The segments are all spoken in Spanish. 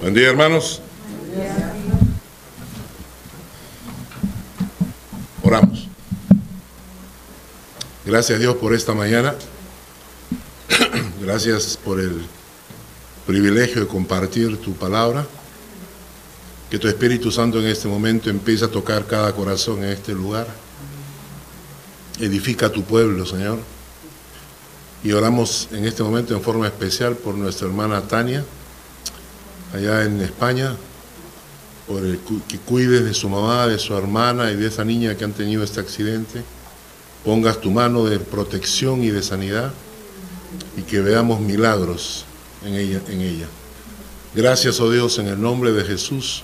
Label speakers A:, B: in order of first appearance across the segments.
A: Buen día, hermanos. Oramos. Gracias Dios por esta mañana. Gracias por el privilegio de compartir tu palabra. Que tu Espíritu Santo en este momento empiece a tocar cada corazón en este lugar. Edifica tu pueblo, Señor. Y oramos en este momento en forma especial por nuestra hermana Tania, allá en España, por el que cuides de su mamá, de su hermana y de esa niña que han tenido este accidente. Pongas tu mano de protección y de sanidad y que veamos milagros en ella. Gracias, oh Dios, en el nombre de Jesús.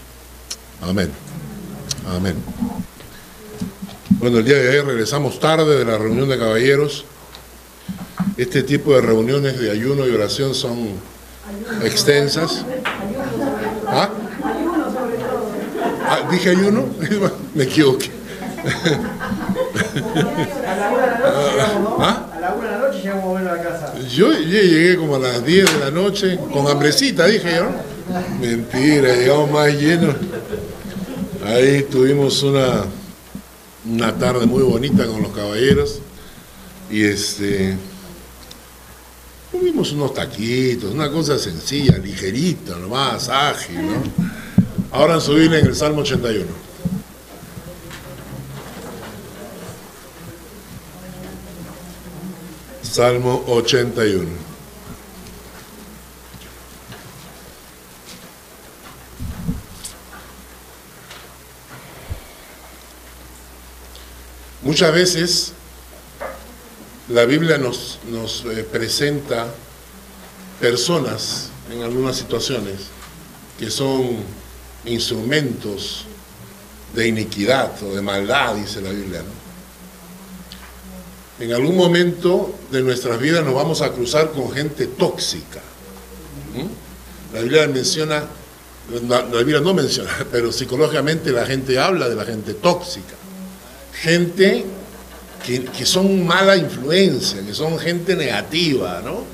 A: Amén. Amén. Bueno, el día de hoy regresamos tarde de la reunión de caballeros. Este tipo de reuniones de ayuno y oración son extensas. ¿Ah? ah ¿Dije ayuno? Me equivoqué.
B: ¿Ah? A la una de la noche llegamos a la casa.
A: Yo llegué como a las 10 de la noche, con hambrecita, dije yo. Mentira, llegamos más llenos. Ahí tuvimos una, una tarde muy bonita con los caballeros. Y este. Tuvimos unos taquitos, una cosa sencilla, ligerita, nomás, ágil, ¿no? Ahora subir en el Salmo 81. Salmo 81. Muchas veces la Biblia nos, nos eh, presenta personas en algunas situaciones que son instrumentos de iniquidad o de maldad, dice la Biblia. En algún momento de nuestras vidas nos vamos a cruzar con gente tóxica. La Biblia menciona, la Biblia no menciona, pero psicológicamente la gente habla de la gente tóxica. Gente que, son mala influencia, que son gente negativa, ¿no?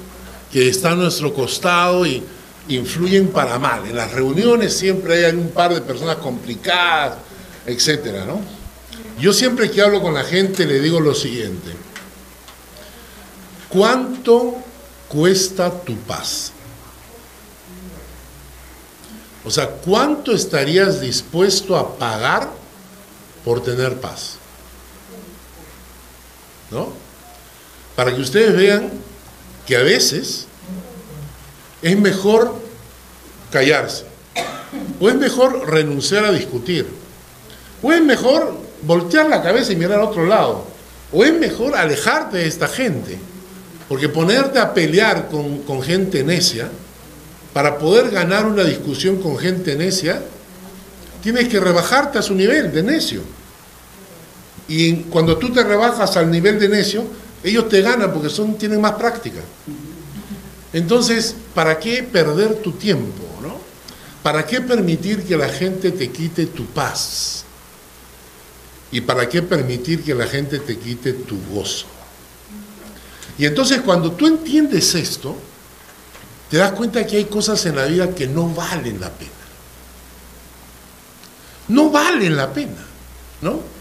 A: Que está a nuestro costado y influyen para mal. En las reuniones siempre hay un par de personas complicadas, etcétera, ¿no? Yo siempre que hablo con la gente le digo lo siguiente. ¿Cuánto cuesta tu paz? O sea, ¿cuánto estarías dispuesto a pagar por tener paz? ¿No? Para que ustedes vean que a veces es mejor callarse, o es mejor renunciar a discutir, o es mejor voltear la cabeza y mirar a otro lado, o es mejor alejarte de esta gente, porque ponerte a pelear con, con gente necia, para poder ganar una discusión con gente necia, tienes que rebajarte a su nivel de necio. Y cuando tú te rebajas al nivel de necio, ellos te ganan porque son, tienen más práctica. Entonces, ¿para qué perder tu tiempo? ¿no? ¿Para qué permitir que la gente te quite tu paz? ¿Y para qué permitir que la gente te quite tu gozo? Y entonces cuando tú entiendes esto, te das cuenta que hay cosas en la vida que no valen la pena. No valen la pena, ¿no?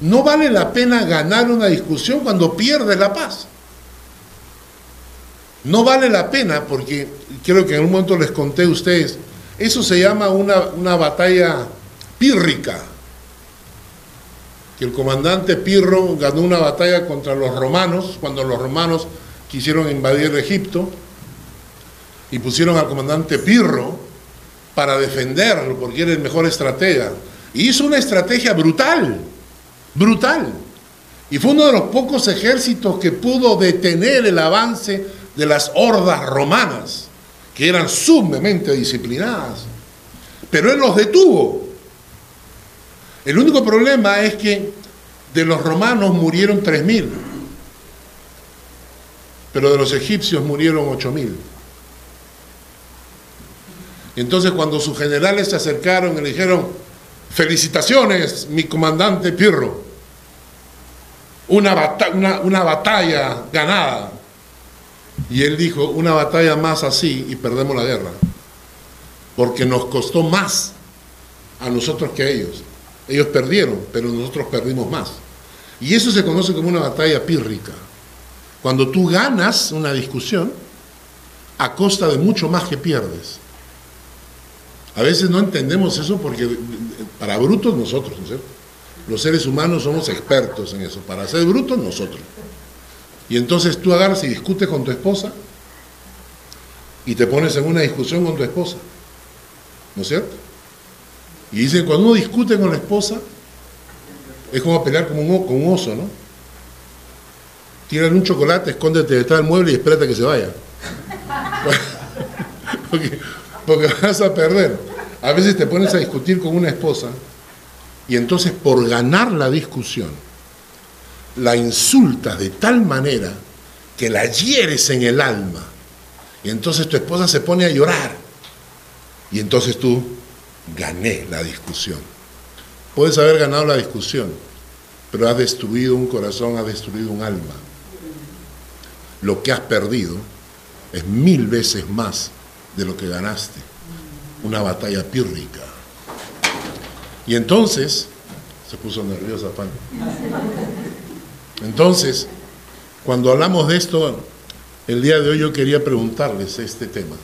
A: No vale la pena ganar una discusión cuando pierdes la paz. No vale la pena porque creo que en un momento les conté a ustedes, eso se llama una, una batalla pírrica. Que el comandante Pirro ganó una batalla contra los romanos cuando los romanos quisieron invadir Egipto y pusieron al comandante Pirro para defenderlo porque era el mejor estratega. Y hizo una estrategia brutal brutal. Y fue uno de los pocos ejércitos que pudo detener el avance de las hordas romanas, que eran sumamente disciplinadas. Pero él los detuvo. El único problema es que de los romanos murieron 3.000, pero de los egipcios murieron 8.000. Entonces cuando sus generales se acercaron y le dijeron, felicitaciones, mi comandante Pirro, una, batalla ganada. Y él dijo, una batalla más así y perdemos la guerra. porque nos costó más a nosotros que a ellos. Ellos perdieron, pero nosotros perdimos más. Y eso se conoce como una batalla pírrica. Cuando tú ganas una discusión a costa de mucho más que pierdes. A veces no entendemos eso porque para brutos nosotros, ¿no es cierto? Los seres humanos somos expertos en eso. Para ser brutos nosotros. Y entonces tú agarras y discutes con tu esposa y te pones en una discusión con tu esposa. ¿No es cierto? Y dicen, cuando uno discute con la esposa, es como pelear con un oso, ¿no? Tiran un chocolate, escóndete detrás del mueble y espérate que se vaya. porque vas a perder. A veces te pones a discutir con una esposa y entonces por ganar la discusión, la insultas de tal manera que la hieres en el alma. Y entonces tu esposa se pone a llorar. Y entonces tú gané la discusión. Puedes haber ganado la discusión, pero has destruido un corazón, has destruido un alma. Lo que has perdido es mil veces más de lo que ganaste. Una batalla pírrica. Y entonces, se puso nerviosa Pan. Entonces, cuando hablamos de esto, el día de hoy yo quería preguntarles este tema.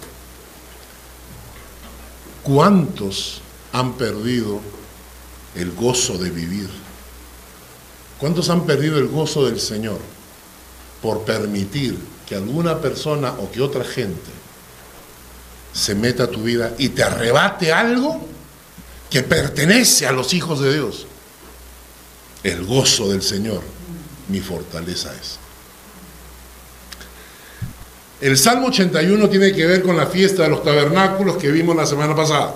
A: ¿Cuántos han perdido el gozo de vivir? ¿Cuántos han perdido el gozo del Señor por permitir que alguna persona o que otra gente se meta a tu vida y te arrebate algo que pertenece a los hijos de Dios? El gozo del Señor, mi fortaleza es. El Salmo 81 tiene que ver con la fiesta de los tabernáculos que vimos la semana pasada.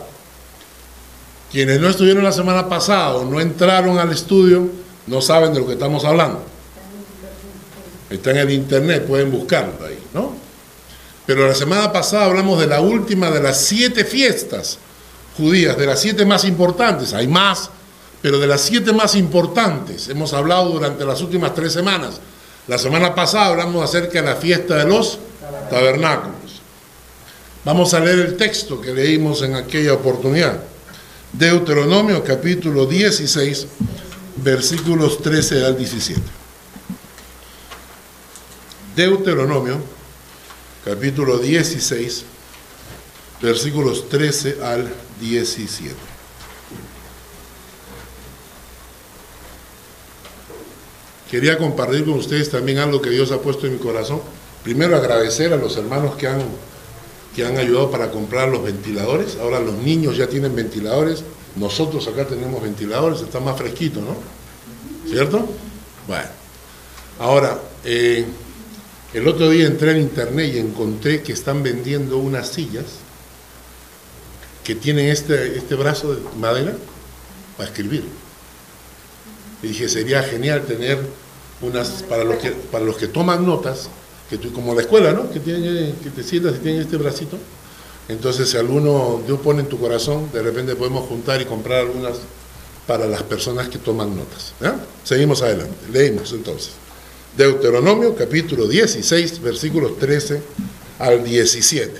A: Quienes no estuvieron la semana pasada o no entraron al estudio no saben de lo que estamos hablando. Está en el internet, pueden buscarlo ahí, ¿no? Pero la semana pasada hablamos de la última de las siete fiestas judías, de las siete más importantes. Hay más, pero de las siete más importantes hemos hablado durante las últimas tres semanas. La semana pasada hablamos acerca de la fiesta de los tabernáculos. Vamos a leer el texto que leímos en aquella oportunidad. Deuteronomio capítulo 16, versículos 13 al 17. Deuteronomio capítulo 16, versículos 13 al 17. Quería compartir con ustedes también algo que Dios ha puesto en mi corazón primero agradecer a los hermanos que han, que han ayudado para comprar los ventiladores. Ahora los niños ya tienen ventiladores, nosotros acá tenemos ventiladores, está más fresquito, ¿no? ¿Cierto? Bueno, ahora, eh, el otro día entré en internet y encontré que están vendiendo unas sillas que tienen este, este brazo de madera para escribir. Y dije, sería genial tener unas, para los que, para los que toman notas, que tú, como la escuela, ¿no? Que, que te sientas y tiene este bracito. Entonces, si alguno Dios pone en tu corazón, de repente podemos juntar y comprar algunas para las personas que toman notas. Seguimos adelante. Leímos entonces. Deuteronomio capítulo 16, versículos 13 al 17.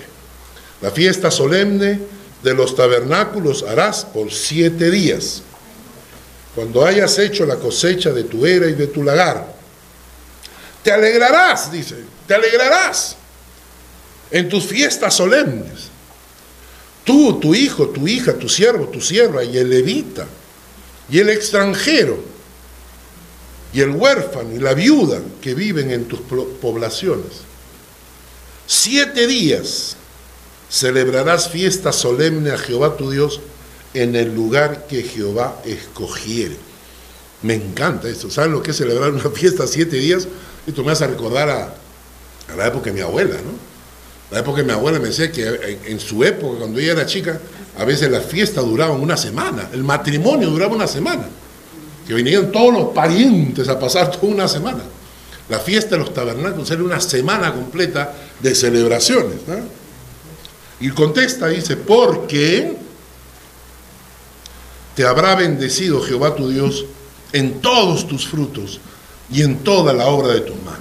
A: La fiesta solemne de los tabernáculos harás por siete días. Cuando hayas hecho la cosecha de tu era y de tu lagar, te alegrarás, dice, te alegrarás en tus fiestas solemnes. Tú, tu hijo, tu hija, tu siervo, tu sierva y el levita y el extranjero y el huérfano y la viuda que viven en tus poblaciones. Siete días celebrarás fiesta solemne a Jehová tu Dios en el lugar que Jehová escogiere. Me encanta esto. ¿Saben lo que es celebrar una fiesta siete días? Esto me hace recordar a, la época de mi abuela, ¿no? La época de mi abuela me decía que en, su época, cuando ella era chica, a veces la fiesta duraba una semana, el matrimonio duraba una semana, que venían todos los parientes a pasar toda una semana. La fiesta de los tabernáculos era una semana completa de celebraciones. ¿no? Y contesta, dice, porque te habrá bendecido Jehová tu Dios en todos tus frutos y en toda la obra de tus manos.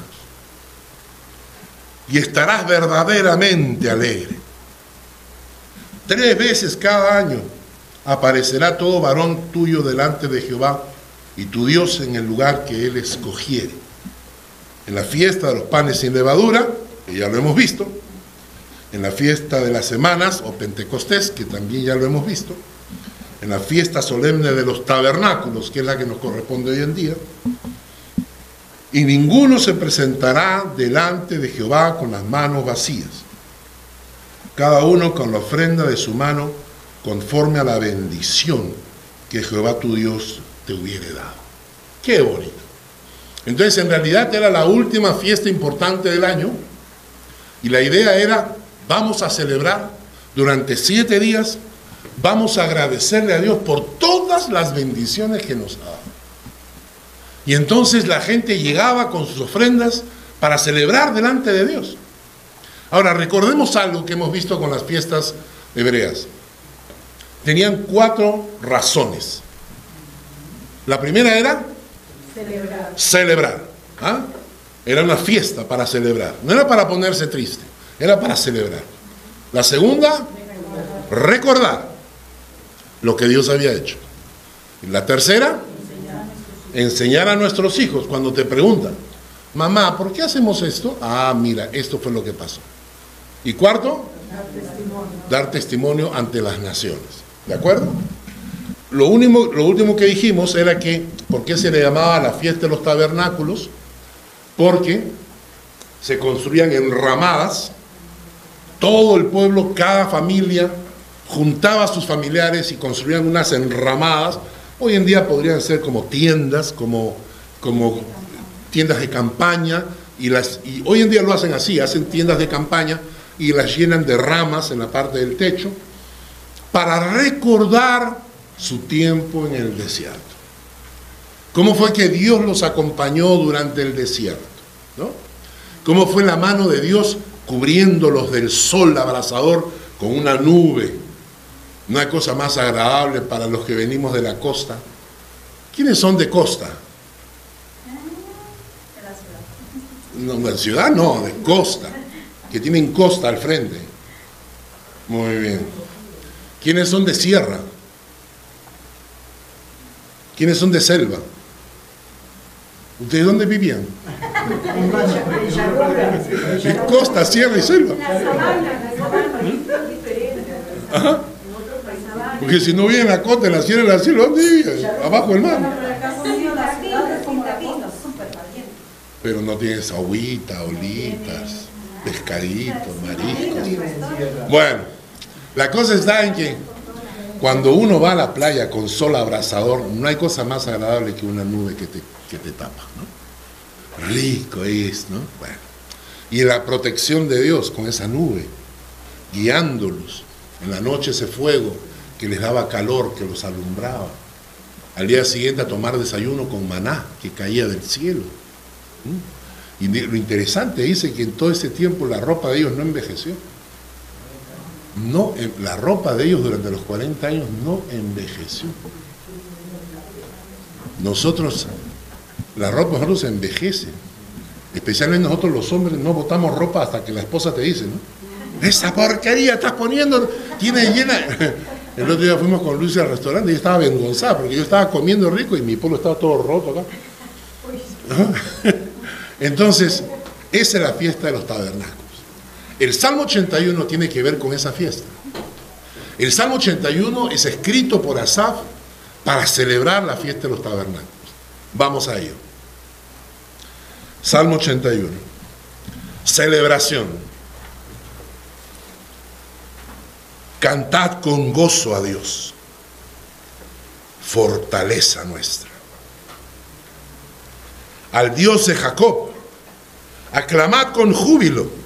A: Y estarás verdaderamente alegre. Tres veces cada año aparecerá todo varón tuyo delante de Jehová y tu Dios en el lugar que él escogiere. En la fiesta de los panes sin levadura, que ya lo hemos visto, en la fiesta de las semanas o Pentecostés, que también ya lo hemos visto, en la fiesta solemne de los tabernáculos, que es la que nos corresponde hoy en día, y ninguno se presentará delante de Jehová con las manos vacías, cada uno con la ofrenda de su mano conforme a la bendición que Jehová tu Dios te dado. Qué bonito. Entonces en realidad era la última fiesta importante del año y la idea era, vamos a celebrar durante siete días, vamos a agradecerle a Dios por todas las bendiciones que nos ha dado. Y entonces la gente llegaba con sus ofrendas para celebrar delante de Dios. Ahora, recordemos algo que hemos visto con las fiestas hebreas. Tenían cuatro razones. La primera era celebrar. celebrar ¿ah? Era una fiesta para celebrar. No era para ponerse triste, era para celebrar. La segunda, recordar lo que Dios había hecho. Y la tercera, enseñar a nuestros hijos cuando te preguntan, mamá, ¿por qué hacemos esto? Ah, mira, esto fue lo que pasó. Y cuarto, dar testimonio, ante las naciones. ¿De acuerdo? Lo, único, lo último que dijimos era que, ¿por qué se le llamaba la fiesta de los tabernáculos? Porque se construían enramadas, todo el pueblo, cada familia, juntaba a sus familiares y construían unas enramadas Hoy en día podrían ser como tiendas, como, como tiendas de campaña, y, las, y hoy en día lo hacen así, hacen tiendas de campaña y las llenan de ramas en la parte del techo para recordar su tiempo en el desierto. ¿Cómo fue que Dios los acompañó durante el desierto? ¿no? ¿Cómo fue la mano de Dios cubriéndolos del sol abrasador con una nube? Hay cosa más agradable para los que venimos de la costa. ¿Quiénes son de costa? No, de ciudad no, de costa, que tienen costa al frente. Muy bien. ¿Quiénes son de sierra? ¿Quiénes son de selva? ¿Ustedes dónde vivían? De costa, sierra y selva. Ajá. Porque si no viene la costa, en la sierra, en la sierra, ¿dónde vive? Abajo del mar. Pero no tienes agüita, olitas, pescaditos, mariscos. Bueno, la cosa está en que cuando uno va a la playa con sol abrasador, no hay cosa más agradable que una nube que te, que te tapa, ¿no? Rico es, ¿no? Bueno. Y la protección de Dios con esa nube, guiándolos. En la noche ese fuego que les daba calor, que los alumbraba. Al día siguiente a tomar desayuno con maná que caía del cielo. Y lo interesante dice que en todo ese tiempo la ropa de ellos no envejeció. No, la ropa de ellos durante los 40 años no envejeció. Nosotros, la ropa de nosotros envejece. Especialmente nosotros los hombres no botamos ropa hasta que la esposa te dice, ¿no? Esa porquería estás poniendo, tiene llena. El otro día fuimos con Luis al restaurante y estaba avergonzada porque yo estaba comiendo rico y mi polo estaba todo roto acá. Entonces, esa es la fiesta de los tabernáculos. El Salmo 81 tiene que ver con esa fiesta. El Salmo 81 es escrito por Asaf para celebrar la fiesta de los tabernáculos. Vamos a ello. Salmo 81. Celebración. Cantad con gozo a Dios, fortaleza nuestra. Al Dios de Jacob, aclamad con júbilo,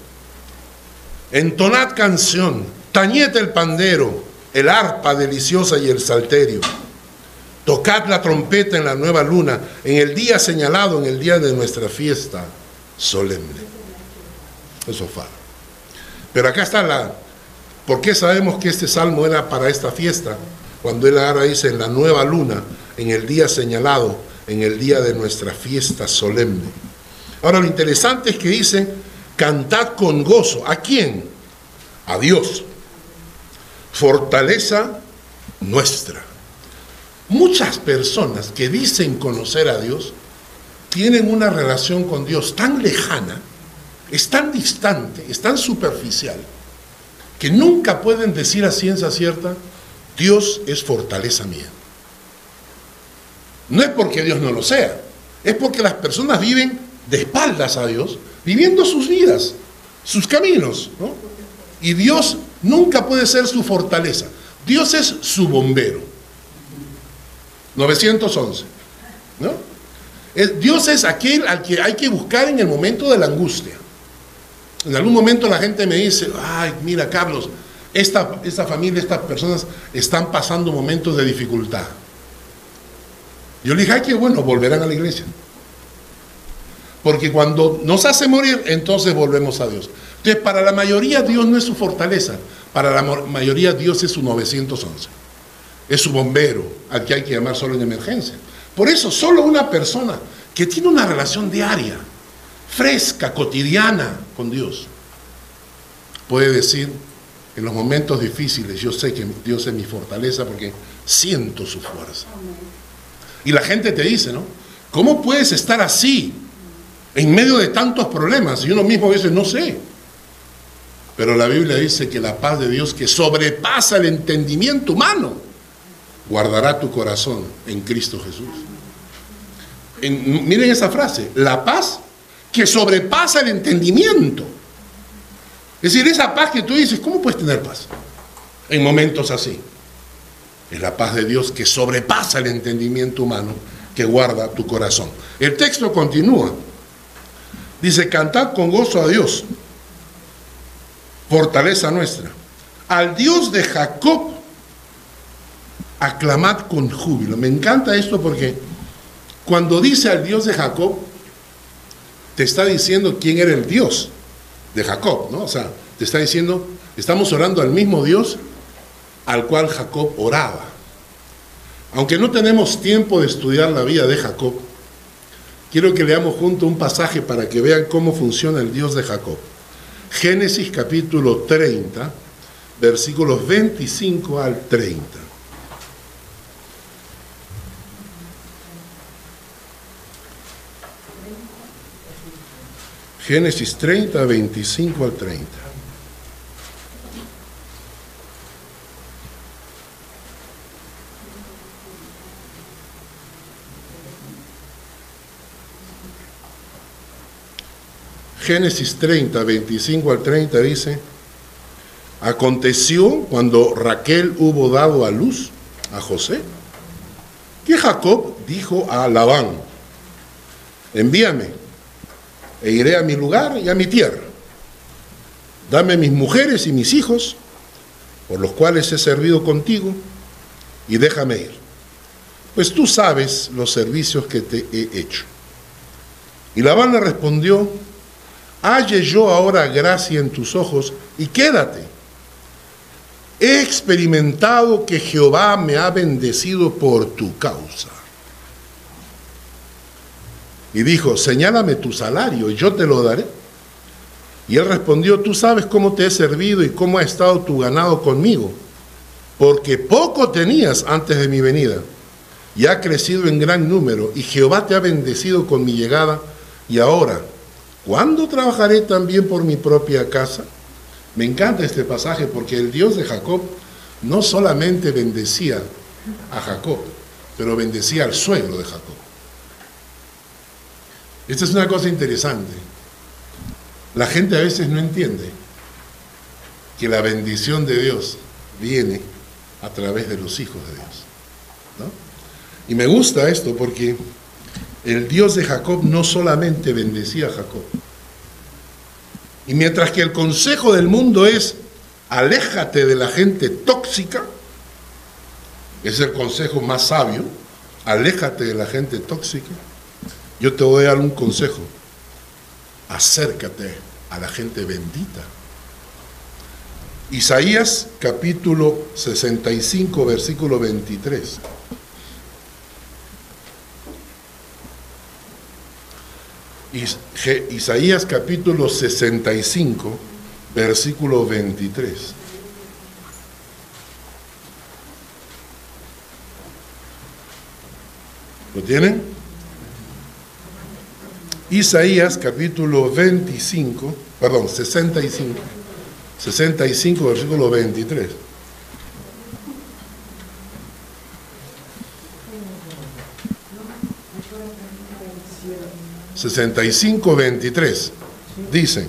A: entonad canción, tañed el pandero, el arpa deliciosa y el salterio. Tocad la trompeta en la nueva luna, en el día señalado, en el día de nuestra fiesta solemne. Eso fue. Pero acá está la, ¿Por qué sabemos que este salmo era para esta fiesta? Cuando él ahora dice en la nueva luna, en el día señalado, en el día de nuestra fiesta solemne. Ahora lo interesante es que dice, cantad con gozo. ¿A quién? A Dios. fortaleza nuestra. Muchas personas que dicen conocer a Dios tienen una relación con Dios tan lejana, es tan distante, es tan superficial, que nunca pueden decir a ciencia cierta, Dios es fortaleza mía. No es porque Dios no lo sea, es porque las personas viven de espaldas a Dios, viviendo sus vidas, sus caminos, ¿no? Y Dios nunca puede ser su fortaleza. Dios es su bombero. 911. ¿no? Dios es aquel al que hay que buscar en el momento de la angustia. En algún momento la gente me dice, ay, mira Carlos, esta, esta familia, estas personas están pasando momentos de dificultad. Yo le dije, ay, qué bueno, volverán a la iglesia. Porque cuando nos hace morir, entonces volvemos a Dios. Entonces, para la mayoría Dios no es su fortaleza, para la mayoría Dios es su 911. Es su bombero, al que hay que llamar solo en emergencia. Por eso, solo una persona que tiene una relación diaria, fresca, cotidiana con Dios, puede decir, en los momentos difíciles, yo sé que Dios es mi fortaleza porque siento su fuerza. Y la gente te dice, ¿no? ¿Cómo puedes estar así en medio de tantos problemas? Y uno mismo dice, no sé. Pero la Biblia dice que la paz de Dios que sobrepasa el entendimiento humano, guardará tu corazón en Cristo Jesús. miren esa frase, la paz que sobrepasa el entendimiento. Es decir, esa paz que tú dices, ¿cómo puedes tener paz en momentos así? Es la paz de Dios que sobrepasa el entendimiento humano que guarda tu corazón. El texto continúa. Dice, cantad con gozo a Dios, fortaleza nuestra. Al Dios de Jacob, aclamad con júbilo. Me encanta esto porque cuando dice al Dios de Jacob, te está diciendo quién era el Dios de Jacob, ¿no? O sea, te está diciendo, estamos orando al mismo Dios al cual Jacob oraba. Aunque no tenemos tiempo de estudiar la vida de Jacob, quiero que leamos junto un pasaje para que vean cómo funciona el Dios de Jacob. Génesis capítulo 30, versículos 25 al 30. Génesis 30, 25 al 30. Génesis 30, 25 al 30 dice, aconteció cuando Raquel hubo dado a luz a José, que Jacob dijo a Labán, envíame e iré a mi lugar y a mi tierra. Dame mis mujeres y mis hijos, por los cuales he servido contigo, y déjame ir, pues tú sabes los servicios que te he hecho. Y Labán le respondió, halle yo ahora gracia en tus ojos y quédate. He experimentado que Jehová me ha bendecido por tu causa. Y dijo, señálame tu salario y yo te lo daré. Y él respondió, tú sabes cómo te he servido y cómo ha estado tu ganado conmigo, porque poco tenías antes de mi venida, y ha crecido en gran número, y Jehová te ha bendecido con mi llegada, y ahora ¿Cuándo trabajaré también por mi propia casa? Me encanta este pasaje porque el Dios de Jacob no solamente bendecía a Jacob, pero bendecía al suegro de Jacob. Esta es una cosa interesante. La gente a veces no entiende que la bendición de Dios viene a través de los hijos de Dios. Y me gusta esto porque el Dios de Jacob no solamente bendecía a Jacob. Y mientras que el consejo del mundo es, aléjate de la gente tóxica, es el consejo más sabio, aléjate de la gente tóxica, yo te voy a dar un consejo, acércate a la gente bendita. Isaías capítulo 65, versículo 23. Isaías capítulo 65, versículo 23. ¿Lo tienen? Isaías capítulo 25, perdón, 65, 65, versículo 23. 65, 23. Dice.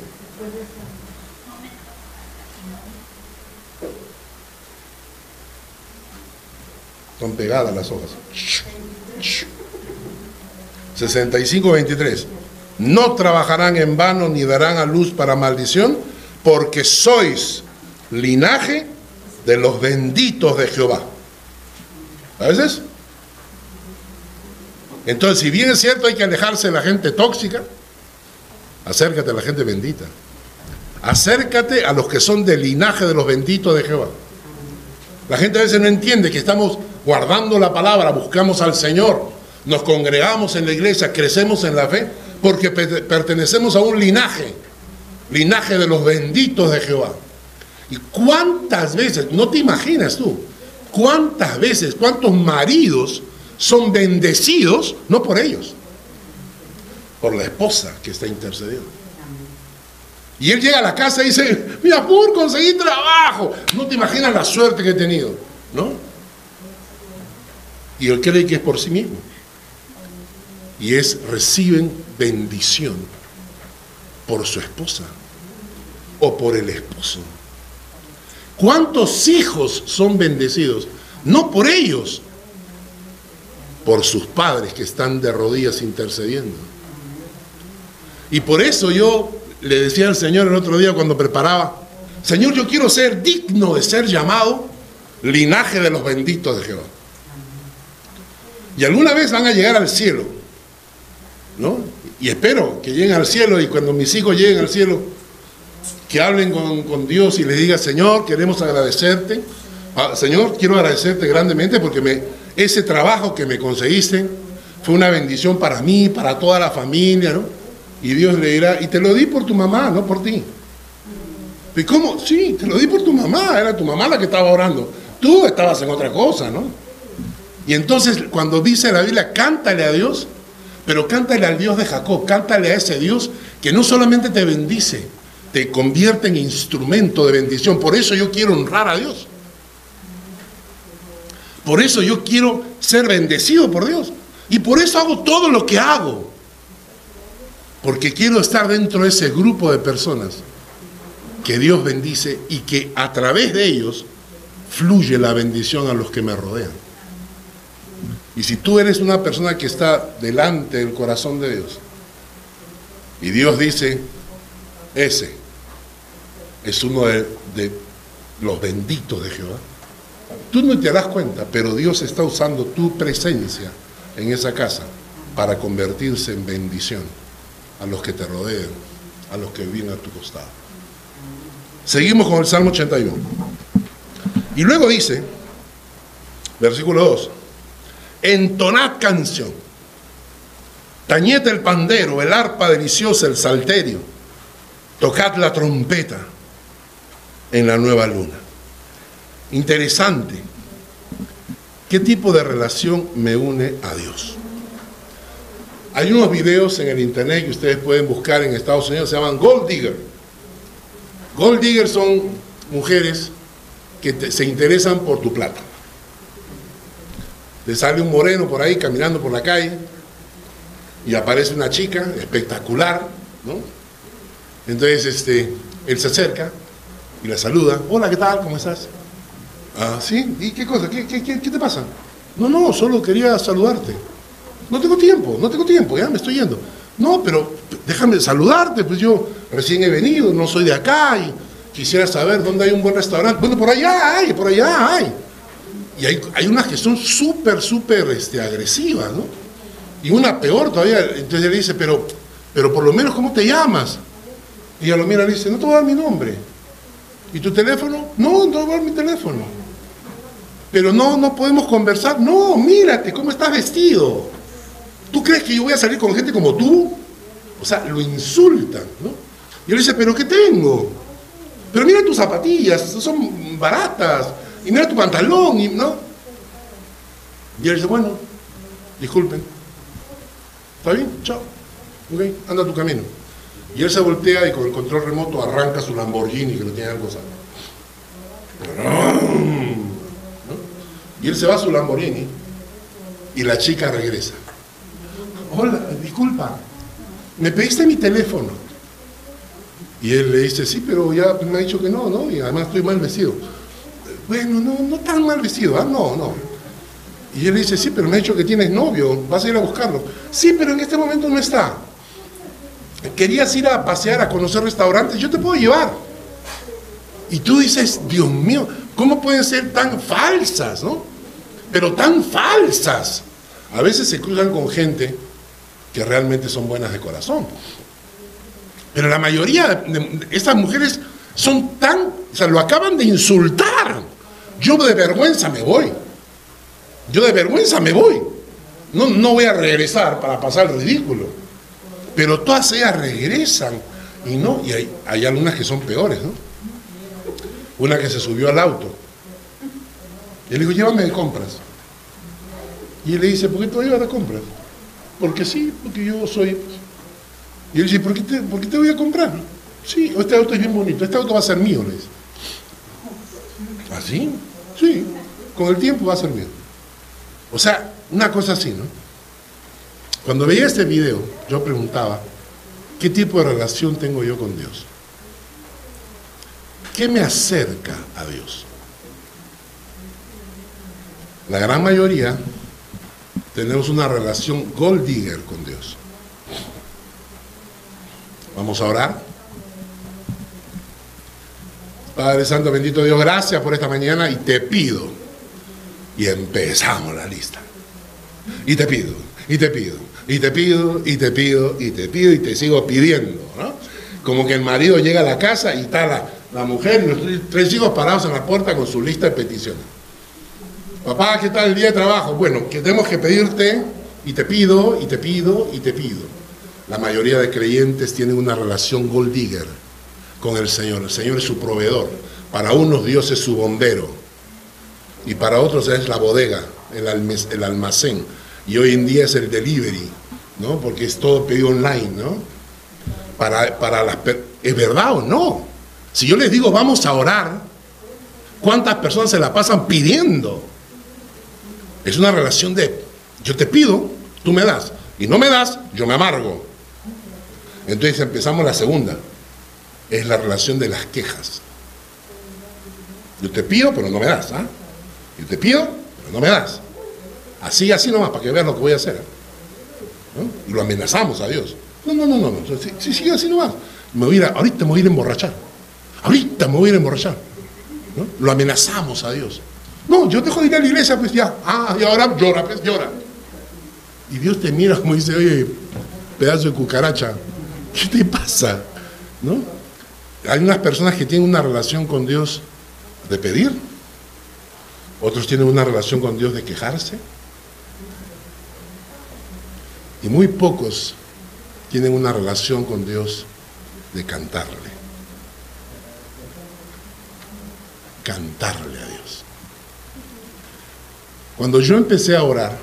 A: Son pegadas las hojas. 65, 23. No trabajarán en vano ni darán a luz para maldición, porque sois linaje de los benditos de Jehová. ¿A veces? Entonces, si bien es cierto, hay que alejarse de la gente tóxica, acércate a la gente bendita. Acércate a los que son del linaje de los benditos de Jehová. La gente a veces no entiende que estamos guardando la palabra, buscamos al Señor, nos congregamos en la iglesia, crecemos en la fe, porque pertenecemos a un linaje, linaje de los benditos de Jehová. ¿Y cuántas veces, no te imaginas tú, cuántas veces, cuántos maridos son bendecidos no por ellos, por la esposa que está intercediendo. Y él llega a la casa y dice, mi amor, conseguí trabajo. No te imaginas la suerte que he tenido, ¿no? Y él cree que es por sí mismo. Y es, reciben bendición por su esposa o por el esposo. ¿Cuántos hijos son bendecidos? No por ellos, por sus padres que están de rodillas intercediendo. Y por eso yo le decía al Señor el otro día cuando preparaba, Señor, yo quiero ser digno de ser llamado linaje de los benditos de Jehová. Y alguna vez van a llegar al cielo, ¿no? Y espero que lleguen al cielo y cuando mis hijos lleguen al cielo, que hablen con, con Dios y les diga, Señor, queremos agradecerte. Ah, Señor, quiero agradecerte grandemente porque me, ese trabajo que me conseguiste fue una bendición para mí, para toda la familia, ¿no? Y Dios le dirá, y te lo di por tu mamá, no por ti. ¿Y cómo? Sí, te lo di por tu mamá, era tu mamá la que estaba orando. Tú estabas en otra cosa, ¿no? Y entonces cuando dice la Biblia, cántale a Dios, pero cántale al Dios de Jacob, cántale a ese Dios que no solamente te bendice, te convierte en instrumento de bendición. Por eso yo quiero honrar a Dios. Por eso yo quiero ser bendecido por Dios. Y por eso hago todo lo que hago. Porque quiero estar dentro de ese grupo de personas que Dios bendice y que a través de ellos fluye la bendición a los que me rodean. Y si tú eres una persona que está delante del corazón de Dios y Dios dice, ese es uno de, los benditos de Jehová, Tú no te das cuenta, pero Dios está usando tu presencia en esa casa para convertirse en bendición a los que te rodean, a los que viven a tu costado. Seguimos con el Salmo 81. Y luego dice, versículo 2, entonad canción, tañete el pandero, el arpa deliciosa, el salterio, tocad la trompeta en la nueva luna. Interesante. ¿Qué tipo de relación me une a Dios? Hay unos videos en el internet que ustedes pueden buscar en Estados Unidos, se llaman Gold Digger. Gold Digger son mujeres que se interesan por tu plata. Le sale un moreno por ahí caminando por la calle y aparece una chica espectacular, ¿no? Entonces este, él se acerca y la saluda. Hola, ¿qué tal? ¿Cómo estás? Ah, ¿sí? ¿Y qué cosa? ¿Qué, te pasa? No, no, solo quería saludarte. No tengo tiempo, no tengo tiempo, ya me estoy yendo. No, pero déjame saludarte, pues yo recién he venido, no soy de acá y quisiera saber dónde hay un buen restaurante. Bueno, por allá hay, por allá hay. Y hay, hay unas que son súper, súper este, agresivas, ¿no? Y una peor todavía, entonces le dice, pero, pero por lo menos, ¿cómo te llamas? Y ella lo mira le dice, no te voy a dar mi nombre. ¿Y tu teléfono? No, no te voy a dar mi teléfono pero no, no podemos conversar. No, mírate, ¿cómo estás vestido? ¿Tú crees que yo voy a salir con gente como tú? O sea, lo insultan, ¿no? Y él dice, ¿pero qué tengo? Pero mira tus zapatillas, son baratas. Y mira tu pantalón, ¿no? Y él dice, bueno, disculpen, ¿Está bien? Chao. Ok, anda tu camino. Y él se voltea y con el control remoto arranca su Lamborghini que lo tiene algo Y él se va a su Lamborghini y la chica regresa. Hola, disculpa, me pediste mi teléfono. Y él le dice, sí, pero ya me ha dicho que no, ¿no? Y además estoy mal vestido. Bueno, no, no tan mal vestido, ¿ah? No, no. Y él le dice, sí, pero me ha dicho que tienes novio, vas a ir a buscarlo. Sí, pero en este momento no está. Querías ir a pasear, a conocer restaurantes, yo te puedo llevar. Y tú dices, Dios mío, ¿cómo pueden ser tan falsas, no? Pero tan falsas. A veces se cruzan con gente que realmente son buenas de corazón. Pero la mayoría de estas mujeres son tan, o sea, lo acaban de insultar. Yo de vergüenza me voy. Yo de vergüenza me voy. No, no voy a regresar para pasar el ridículo. Pero todas ellas regresan. Y no, y hay, hay algunas que son peores, ¿no? Una que se subió al auto. Y le digo, llévame de compras. Y él le dice, ¿por qué tú llevas de compras? Porque sí, porque yo soy... Y él dice, ¿por qué te, ¿por qué te voy a comprar? Sí, este auto es bien bonito, este auto va a ser mío, le dice. ¿Así? Sí, con el tiempo va a ser mío. O sea, una cosa así, ¿no? Cuando veía este video, yo preguntaba, ¿qué tipo de relación tengo yo con Dios? ¿Qué me acerca a Dios? La gran mayoría tenemos una relación gold digger con Dios. Vamos a orar. Padre Santo, bendito Dios, gracias por esta mañana y te pido. Y empezamos la lista. Y te pido, y te pido, y te pido, y te pido, y te pido, y te sigo pidiendo, ¿no? Como que el marido llega a la casa y está la, la mujer y los tres hijos parados en la puerta con su lista de peticiones. Papá, ¿qué tal el día de trabajo? Bueno, que tenemos que pedirte, y te pido, y te pido, y te pido. La mayoría de creyentes tienen una relación gold digger con el Señor. El Señor es su proveedor. Para unos Dios es su bombero. Y para otros es la bodega, el, almacén. Y hoy en día es el delivery, ¿no? Porque es todo pedido online, ¿no? Para, para las... ¿Es verdad o no? Si yo les digo vamos a orar, ¿cuántas personas se la pasan pidiendo? Es una relación de, yo te pido, tú me das, y no me das, yo me amargo. Entonces empezamos la segunda, es la relación de las quejas. Yo te pido, pero no me das. ¿ah? Yo te pido, pero no me das. Así, así nomás, para que veas lo que voy a hacer. Y lo amenazamos a Dios. No, no, no, no, no. Sí, sí, así nomás. Me voy a ahorita me voy a ir a emborrachar. Ahorita me voy a ir a emborrachar. Lo amenazamos a Dios. No, yo dejo de ir a la iglesia, pues ya. Ah, y ahora llora, pues llora. Y Dios te mira como dice, oye, pedazo de cucaracha, ¿qué te pasa? ¿No? Hay unas personas que tienen una relación con Dios de pedir, otros tienen una relación con Dios de quejarse, y muy pocos tienen una relación con Dios de cantarle. Cantarle a Dios. Cuando yo empecé a orar,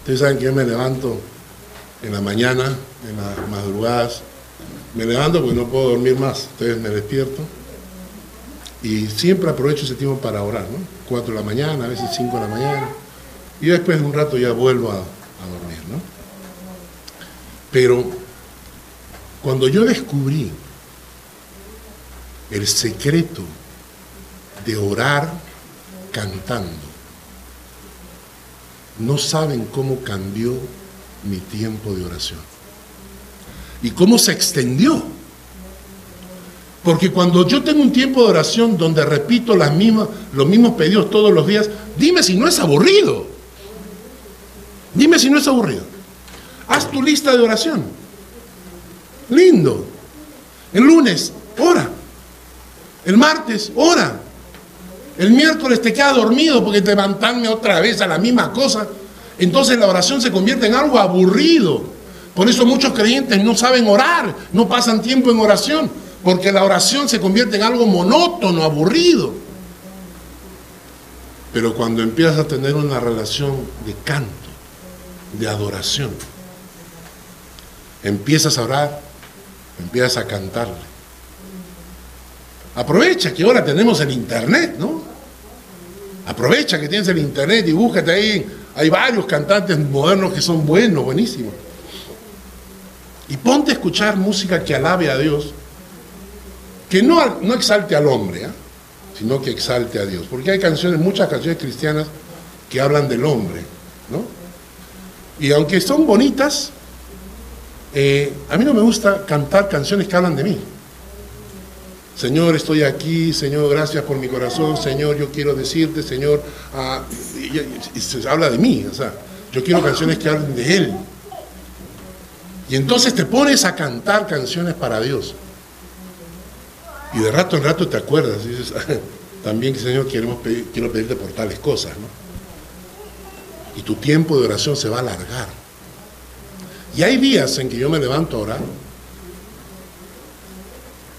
A: ustedes saben que yo me levanto en la mañana, en las madrugadas, me levanto porque no puedo dormir más, entonces me despierto y siempre aprovecho ese tiempo para orar, ¿no? 4 de la mañana, a veces 5 de la mañana, y después de un rato ya vuelvo a dormir, ¿no? Pero cuando yo descubrí el secreto de orar cantando. No saben cómo cambió mi tiempo de oración. Y cómo se extendió. Porque cuando yo tengo un tiempo de oración donde repito las mismas, los mismos pedidos todos los días, dime si no es aburrido. Dime si no es aburrido. Haz tu lista de oración. Lindo. El lunes, ora. El martes, ora. El miércoles te queda dormido porque te levantarme otra vez a la misma cosa. Entonces la oración se convierte en algo aburrido. Por eso muchos creyentes no saben orar, no pasan tiempo en oración, porque la oración se convierte en algo monótono, aburrido. Pero cuando empiezas a tener una relación de canto, de adoración. Empiezas a orar, empiezas a cantarle. Aprovecha que ahora tenemos el internet, ¿no? Aprovecha que tienes el internet y búscate ahí. Hay varios cantantes modernos que son buenos, buenísimos. Y ponte a escuchar música que alabe a Dios, que no, no exalte al hombre, ¿eh? sino que exalte a Dios. Porque hay canciones, muchas canciones cristianas que hablan del hombre, ¿no? Y aunque son bonitas, eh, a mí no me gusta cantar canciones que hablan de mí. Señor, estoy aquí, Señor, gracias por mi corazón, Señor, yo quiero decirte, Señor, ah, y, se habla de mí, o sea, yo quiero canciones que hablen de Él. Y entonces te pones a cantar canciones para Dios. Y de rato en rato te acuerdas y dices, también, Señor, queremos quiero pedirte por tales cosas, ¿no? Y tu tiempo de oración se va a alargar. Y hay días en que yo me levanto a orar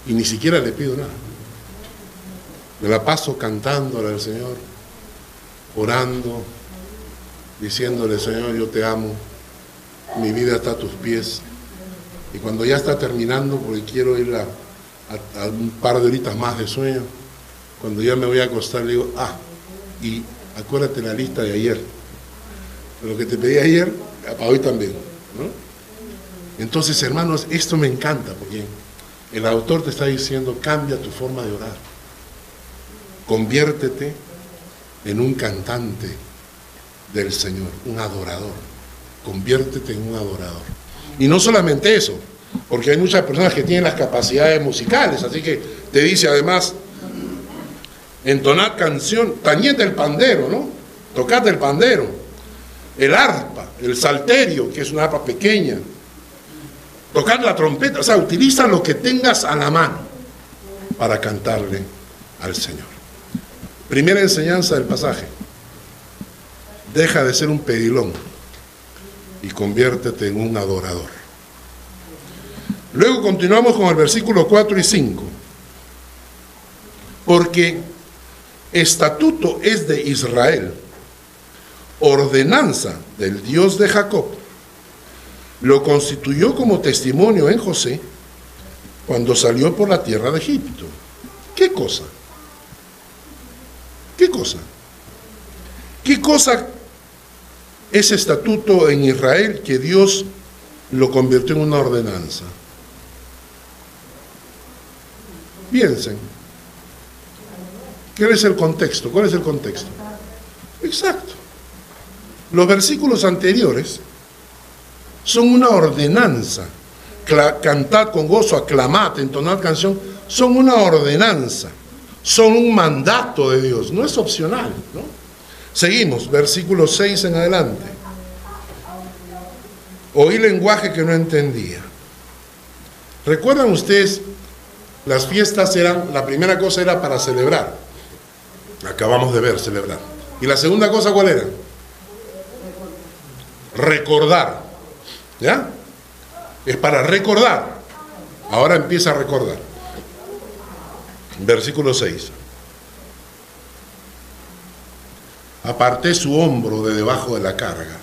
A: y ni siquiera le pido nada. Me la paso cantándole al Señor, orando, diciéndole, Señor, yo te amo, mi vida está a tus pies. Y cuando ya está terminando, porque quiero ir a, un par de horitas más de sueño, cuando ya me voy a acostar, le digo, ah, y acuérdate la lista de ayer. Lo que te pedí ayer, para hoy también. Entonces, hermanos, esto me encanta, porque el autor te está diciendo, cambia tu forma de orar. Conviértete en un cantante del Señor, un adorador. Conviértete en un adorador. Y no solamente eso, porque hay muchas personas que tienen las capacidades musicales, así que te dice además, entonar canción, tañete el pandero, ¿no? Tocate el pandero, el arpa, el salterio, que es una arpa pequeña, tocar la trompeta, o sea, utiliza lo que tengas a la mano para cantarle al Señor. Primera enseñanza del pasaje. Deja de ser un pedilón y conviértete en un adorador. Luego continuamos con el versículo 4 y 5. Porque estatuto es de Israel, ordenanza del Dios de Jacob lo constituyó como testimonio en José cuando salió por la tierra de Egipto. ¿Qué cosa? ¿Qué cosa? ¿Qué cosa ese estatuto en Israel que Dios lo convirtió en una ordenanza? Piensen. ¿Qué es el contexto? ¿Cuál es el contexto? Exacto. Los versículos anteriores son una ordenanza. Cantar con gozo, aclamar, entonar canción, son una ordenanza, son un mandato de Dios, no es opcional. Seguimos, versículo 6 en adelante. Oí lenguaje que no entendía. ¿Recuerdan ustedes? Las fiestas eran, la primera cosa era para celebrar. Acabamos de ver, celebrar. ¿Y la segunda cosa cuál era? Recordar. ¿Ya? Es para recordar. Ahora empieza a recordar. Versículo 6. Aparté su hombro de debajo de la carga.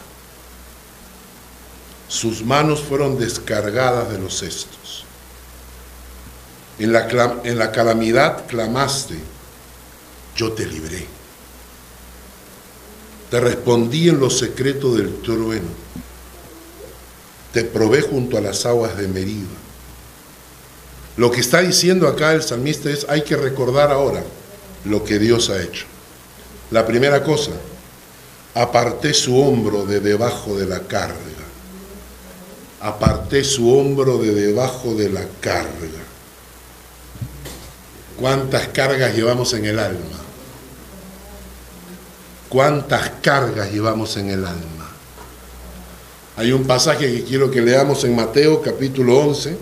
A: Sus manos fueron descargadas de los cestos. En la, en la calamidad clamaste, yo te libré. Te respondí en lo secreto del trueno te probé junto a las aguas de Meriba. Lo que está diciendo acá el salmista es, hay que recordar ahora lo que Dios ha hecho. La primera cosa, aparté su hombro de debajo de la carga. Aparté su hombro de debajo de la carga. ¿Cuántas cargas llevamos en el alma? ¿Cuántas cargas llevamos en el alma? Hay un pasaje que quiero que leamos en Mateo capítulo 11,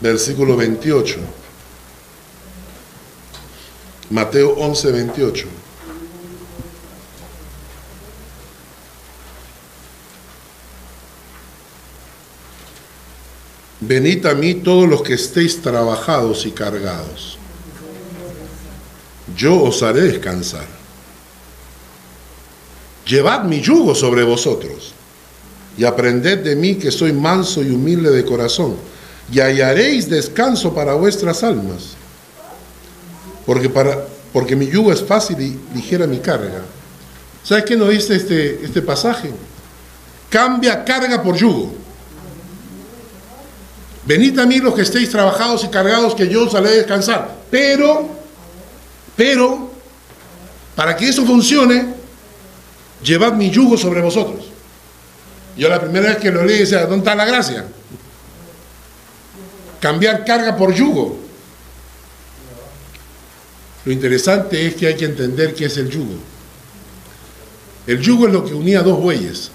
A: versículo 28. Mateo 11, 28. Venid a mí todos los que estéis trabajados y cargados. Yo os haré descansar. Llevad mi yugo sobre vosotros y aprended de mí que soy manso y humilde de corazón, y hallaréis descanso para vuestras almas. Porque, para, porque mi yugo es fácil y ligera mi carga. ¿Sabes qué nos dice este, este pasaje? Cambia carga por yugo. Venid a mí los que estéis trabajados y cargados, que yo os haré descansar. Pero, pero, para que eso funcione, llevad mi yugo sobre vosotros. Yo la primera vez que lo leí decía, ¿dónde está la gracia? Cambiar carga por yugo. Lo interesante es que hay que entender qué es el yugo. El yugo es lo que unía dos bueyes.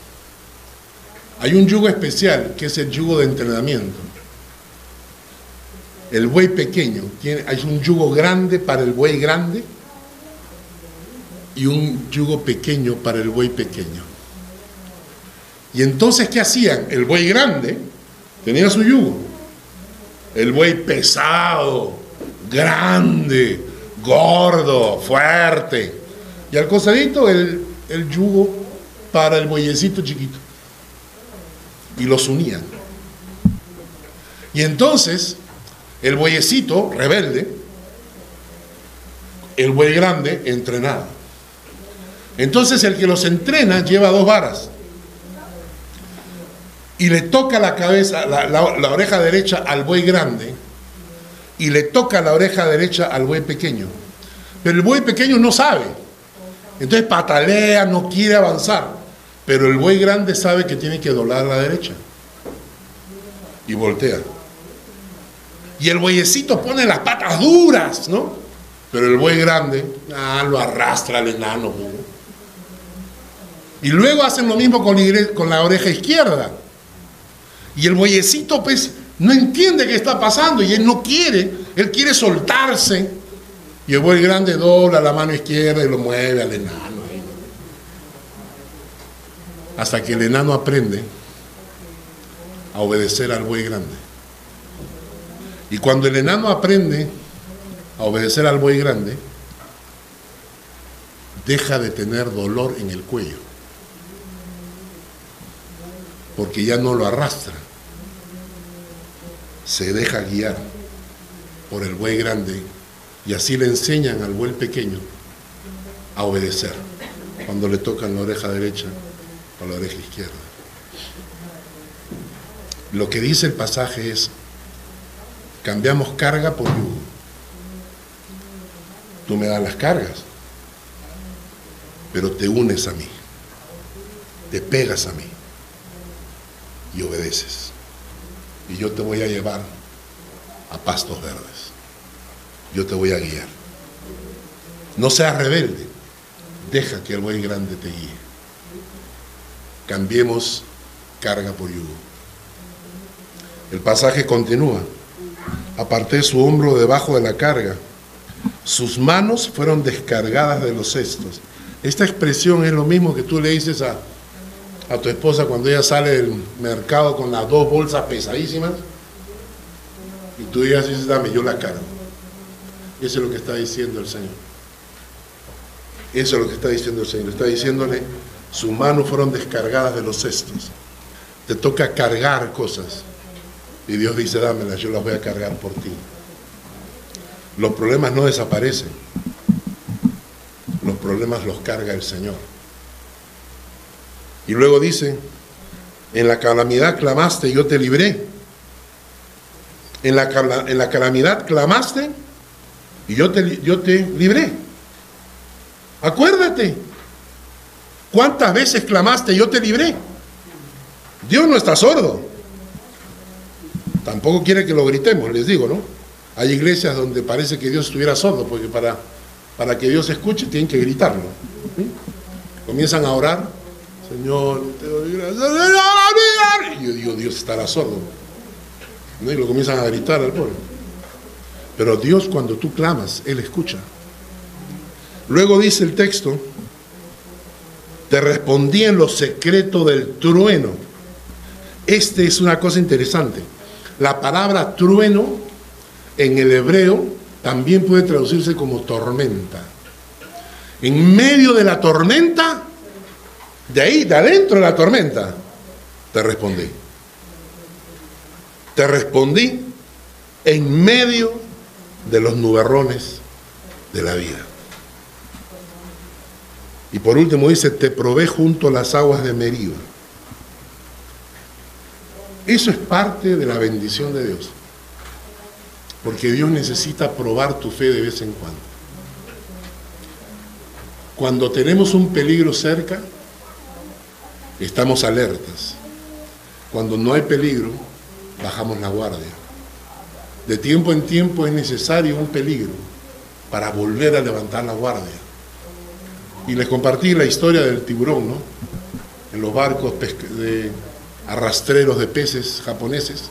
A: Hay un yugo especial que es el yugo de entrenamiento. El buey pequeño, tiene, hay un yugo grande para el buey grande y un yugo pequeño para el buey pequeño. Y entonces, ¿qué hacían? El buey grande tenía su yugo. El buey pesado, grande, gordo, fuerte. Y al costadito el, el yugo para el bueyecito chiquito. Y los unían. Y entonces, el bueyecito rebelde, el buey grande entrenado. Entonces el que los entrena lleva dos varas y le toca la cabeza, la, oreja derecha al buey grande y le toca la oreja derecha al buey pequeño. Pero el buey pequeño no sabe. Entonces patalea, no quiere avanzar. Pero el buey grande sabe que tiene que doblar la derecha. Y voltea. Y el bueyecito pone las patas duras, ¿no? Pero el buey grande, ah, lo arrastra al enano. ¿no? Y luego hacen lo mismo con la oreja izquierda. Y el bueyecito, pues, no entiende qué está pasando y él no quiere, él quiere soltarse. Y el buey grande dobla la mano izquierda y lo mueve al enano. Hasta que el enano aprende a obedecer al buey grande. Y cuando el enano aprende a obedecer al buey grande, deja de tener dolor en el cuello. Porque ya no lo arrastra. Se deja guiar por el buey grande y así le enseñan al buey pequeño a obedecer cuando le tocan la oreja derecha o la oreja izquierda. Lo que dice el pasaje es, cambiamos carga por yugo. Tú me das las cargas, pero te unes a mí, te pegas a mí y obedeces. Y yo te voy a llevar a pastos verdes. Yo te voy a guiar. No seas rebelde. Deja que el buey grande te guíe. Cambiemos carga por yugo. El pasaje continúa. Aparté su hombro debajo de la carga. Sus manos fueron descargadas de los cestos. Esta expresión es lo mismo que tú le dices a, a tu esposa cuando ella sale del mercado con las dos bolsas pesadísimas y tú dices, dame, yo la cargo. Eso es lo que está diciendo el Señor. Eso es lo que está diciendo el Señor. Está diciéndole, sus manos fueron descargadas de los cestos. Te toca cargar cosas. Y Dios dice, dámelas, yo las voy a cargar por ti. Los problemas no desaparecen. Los problemas los carga el Señor. Y luego dice, en la calamidad clamaste y yo te libré. En la, en la calamidad clamaste y yo te, yo te libré. Acuérdate. ¿Cuántas veces clamaste yo te libré? Dios no está sordo. Tampoco quiere que lo gritemos, les digo, ¿no? Hay iglesias donde parece que Dios estuviera sordo, porque para, para que Dios escuche tienen que gritarlo. Comienzan a orar, Señor, te doy gracias, y yo digo, Dios estará sordo. ¿no? Y lo comienzan a gritar al pueblo. Pero Dios cuando tú clamas, Él escucha. Luego dice el texto, te respondí en lo secreto del trueno. Este es una cosa interesante. La palabra trueno en el hebreo también puede traducirse como tormenta. En medio de la tormenta, de ahí, de adentro de la tormenta, te respondí. Te respondí en medio de los nubarrones de la vida. Y por último dice, te probé junto a las aguas de Meriba. Eso es parte de la bendición de Dios. Porque Dios necesita probar tu fe de vez en cuando. Cuando tenemos un peligro cerca, estamos alertas. Cuando no hay peligro, bajamos la guardia. De tiempo en tiempo es necesario un peligro para volver a levantar la guardia. Y les compartí la historia del tiburón, ¿no? En los barcos de arrastreros de peces japoneses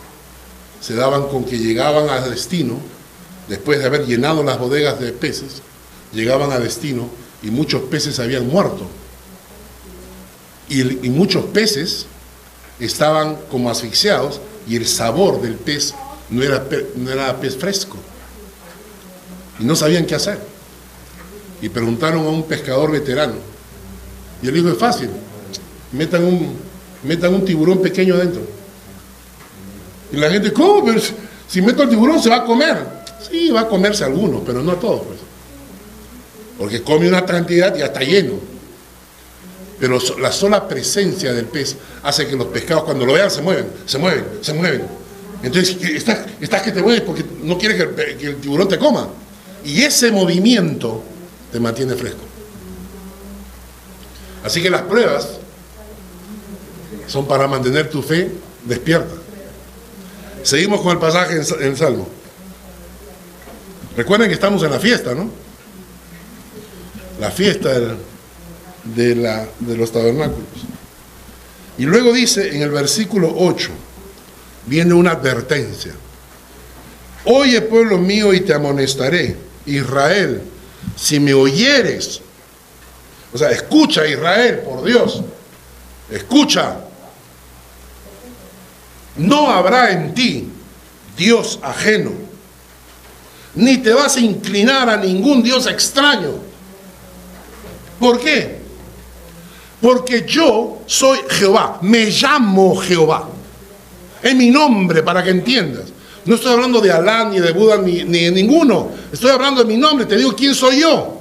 A: se daban con que llegaban a destino, después de haber llenado las bodegas de peces, llegaban a destino y muchos peces habían muerto. Y, muchos peces estaban como asfixiados y el sabor del pez no era, no era pez fresco. Y no sabían qué hacer. Y preguntaron a un pescador veterano. Y él dijo, es fácil, metan un, metan un tiburón pequeño adentro. Y la gente, ¿cómo? Pero si meto el tiburón se va a comer. Sí, va a comerse algunos, pero no a todos. Pues. Porque come una cantidad y ya está lleno. Pero la sola presencia del pez hace que los pescados cuando lo vean se mueven, se mueven, se mueven. Entonces estás, que te mueves porque no quieres que el, tiburón te coma. Y ese movimiento te mantiene fresco. Así que las pruebas son para mantener tu fe despierta. Seguimos con el pasaje en, el Salmo. Recuerden que estamos en la fiesta, ¿no? La fiesta de, la, de los tabernáculos. Y luego dice en el versículo 8, viene una advertencia. Oye pueblo mío y te amonestaré, Israel, si me oyeres. O sea, escucha Israel, por Dios. Escucha. No habrá en ti Dios ajeno, ni te vas a inclinar a ningún Dios extraño. ¿Por qué? Porque yo soy Jehová, me llamo Jehová. Es mi nombre para que entiendas. No estoy hablando de Alá, ni de Buda, ni, de ninguno. Estoy hablando de mi nombre, te digo quién soy yo.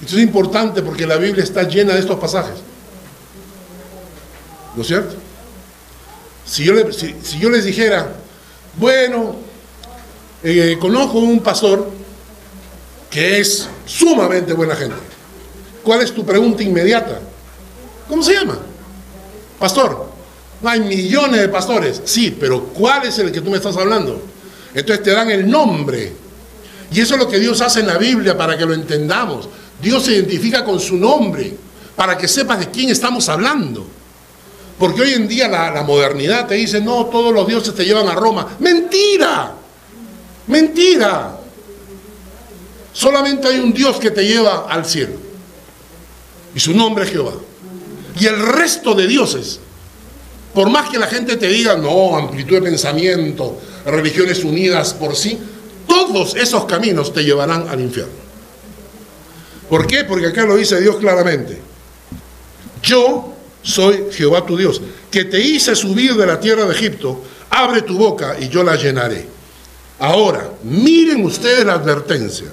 A: Esto es importante porque la Biblia está llena de estos pasajes. ¿No es cierto? Si yo, si, yo les dijera, bueno, eh, conozco un pastor que es sumamente buena gente. ¿Cuál es tu pregunta inmediata? ¿Cómo se llama? Pastor. Hay millones de pastores. Sí, pero ¿cuál es el que tú me estás hablando? Entonces te dan el nombre. Y eso es lo que Dios hace en la Biblia para que lo entendamos. Dios se identifica con su nombre para que sepas de quién estamos hablando. Porque hoy en día la, modernidad te dice, no, todos los dioses te llevan a Roma. Mentira, mentira. Solamente hay un Dios que te lleva al cielo. Y su nombre es Jehová. Y el resto de dioses, por más que la gente te diga, no, amplitud de pensamiento, religiones unidas por sí, todos esos caminos te llevarán al infierno. ¿Por qué? Porque acá lo dice Dios claramente. Yo soy Jehová tu Dios, que te hice subir de la tierra de Egipto, abre tu boca y yo la llenaré. Ahora, miren ustedes la advertencia.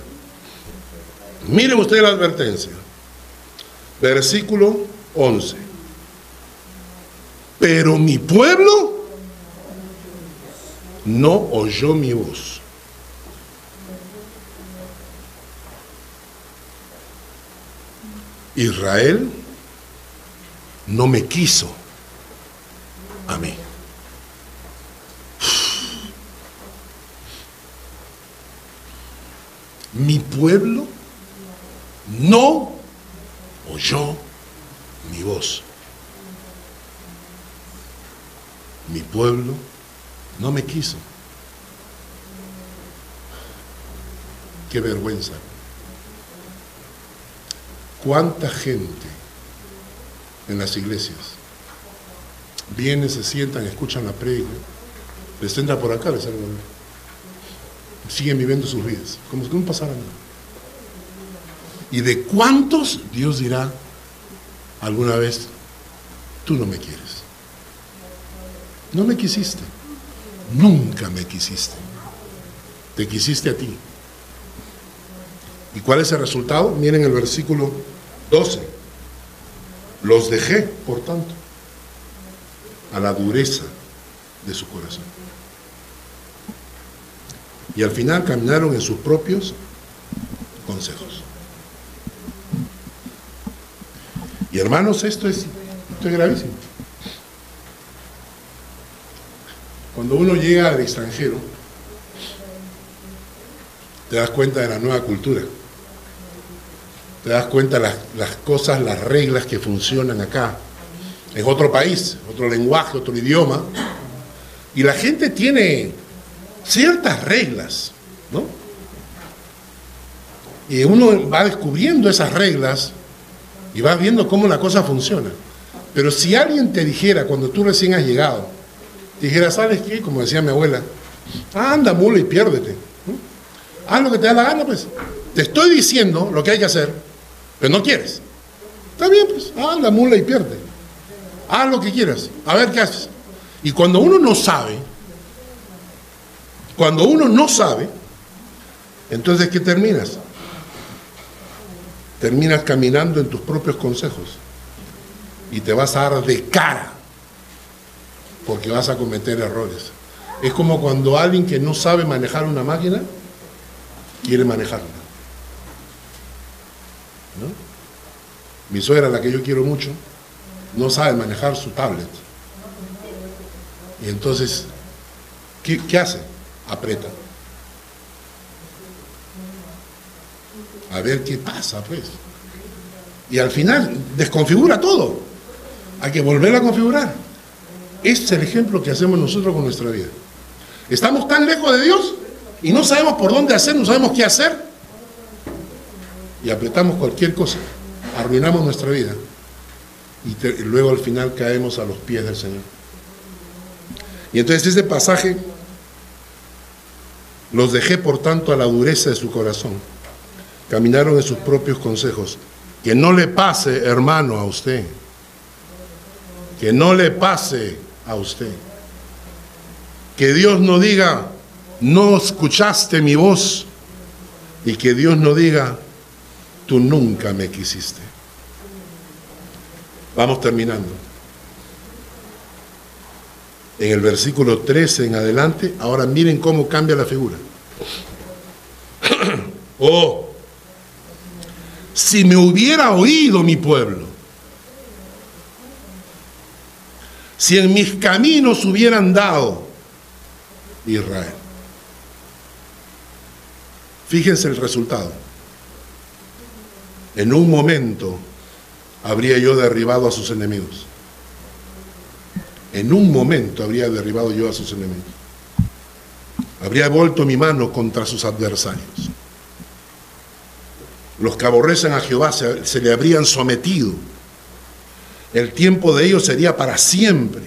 A: Miren ustedes la advertencia. Versículo 11. Pero mi pueblo no oyó mi voz. Israel no me quiso a mí. Mi pueblo no oyó mi voz. Mi pueblo no me quiso. Qué vergüenza. ¿Cuánta gente en las iglesias. Vienen, se sientan, escuchan la predica, les entra por acá, les salgo Siguen viviendo sus vidas, como si no pasara nada. ¿Y de cuántos Dios dirá alguna vez, tú no me quieres. No me quisiste. Nunca me quisiste. Te quisiste a ti. ¿Y cuál es el resultado? Miren el versículo 12. Los dejé, por tanto, a la dureza de su corazón. Y al final caminaron en sus propios consejos. Y hermanos, esto es, esto es gravísimo. Cuando uno llega al extranjero, te das cuenta de la nueva cultura. Te das cuenta de las, las cosas, las reglas que funcionan acá. Es otro país, otro lenguaje, otro idioma. Y la gente tiene ciertas reglas, ¿no? Y uno va descubriendo esas reglas y va viendo cómo la cosa funciona. Pero si alguien te dijera cuando tú recién has llegado, dijera, ¿sabes qué? Como decía mi abuela, anda, mula y piérdete. Haz lo que te da la gana, pues. Te estoy diciendo lo que hay que hacer, pero no quieres. Está bien, pues, anda, mula y pierde. Haz lo que quieras, a ver qué haces. Y cuando uno no sabe, cuando uno no sabe, entonces ¿qué terminas? Terminas caminando en tus propios consejos y te vas a dar de cara porque vas a cometer errores. Es como cuando alguien que no sabe manejar una máquina quiere manejarla. Mi suegra, la que yo quiero mucho, no sabe manejar su tablet. Y entonces, ¿qué, qué hace? Aprieta. A ver qué pasa, pues. Y al final desconfigura todo. Hay que volver a configurar. Este es el ejemplo que hacemos nosotros con nuestra vida. Estamos tan lejos de Dios y no sabemos por dónde hacer, no sabemos qué hacer. Y apretamos cualquier cosa, arruinamos nuestra vida y, y luego al final caemos a los pies del Señor. Y entonces ese pasaje los dejé por tanto a la dureza de su corazón. Caminaron en sus propios consejos. Que no le pase, hermano, a usted. Que no le pase a usted. Que Dios no diga, no escuchaste mi voz. Y que Dios no diga, tú nunca me quisiste. Vamos terminando. En el versículo 13 en adelante, ahora miren cómo cambia la figura. oh, si me hubiera oído mi pueblo, si en mis caminos hubieran dado Israel. Fíjense el resultado. En un momento habría yo derribado a sus enemigos. En un momento habría derribado yo a sus enemigos. Habría vuelto mi mano contra sus adversarios. Los que aborrecen a Jehová se, le habrían sometido. El tiempo de ellos sería para siempre.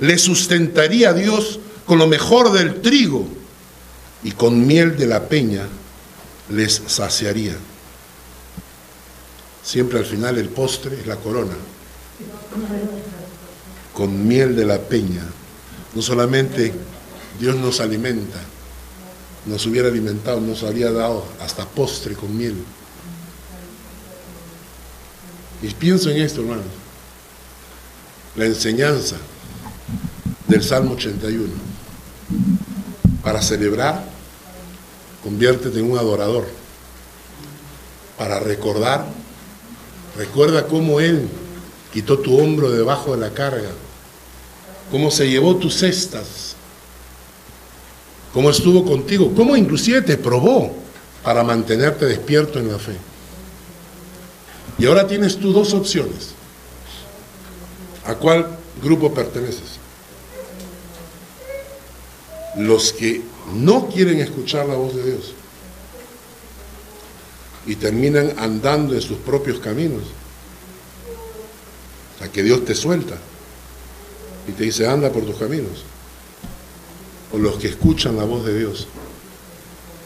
A: Le sustentaría a Dios con lo mejor del trigo y con miel de la peña les saciaría. Siempre al final el postre es la corona. Con miel de la peña. No solamente Dios nos alimenta, nos hubiera alimentado, nos habría dado hasta postre con miel. Y pienso en esto, hermanos. La enseñanza del Salmo 81. Para celebrar, conviértete en un adorador. Para recordar, recuerda cómo Él quitó tu hombro debajo de la carga, cómo se llevó tus cestas, cómo estuvo contigo, cómo inclusive te probó para mantenerte despierto en la fe. Y ahora tienes tú dos opciones. ¿A cuál grupo perteneces? Los que no quieren escuchar la voz de Dios y terminan andando en sus propios caminos. O sea, que Dios te suelta y te dice, anda por tus caminos. O los que escuchan la voz de Dios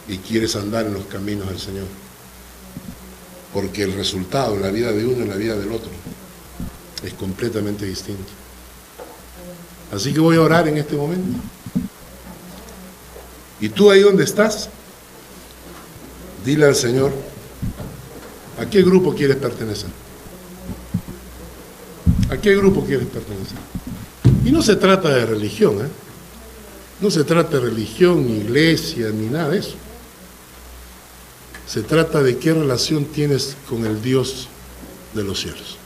A: y quieres andar en los caminos del Señor porque el resultado en la vida de uno en la vida del otro es completamente distinto. Así que voy a orar en este momento. Y tú ahí donde estás, dile al Señor, ¿a qué grupo quieres pertenecer? ¿A qué grupo quieres pertenecer? Y no se trata de religión, ¿eh? No se trata de religión, ni iglesia, ni nada de eso. Se trata de qué relación tienes con el Dios de los cielos.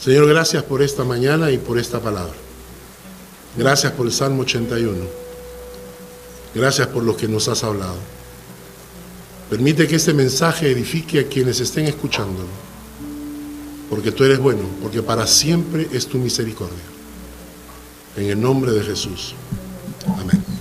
A: Señor, gracias por esta mañana y por esta palabra. Gracias por el Salmo 81. Gracias por lo que nos has hablado. Permite que este mensaje edifique a quienes estén escuchándolo. Porque tú eres bueno, porque para siempre es tu misericordia. En el nombre de Jesús. Amén.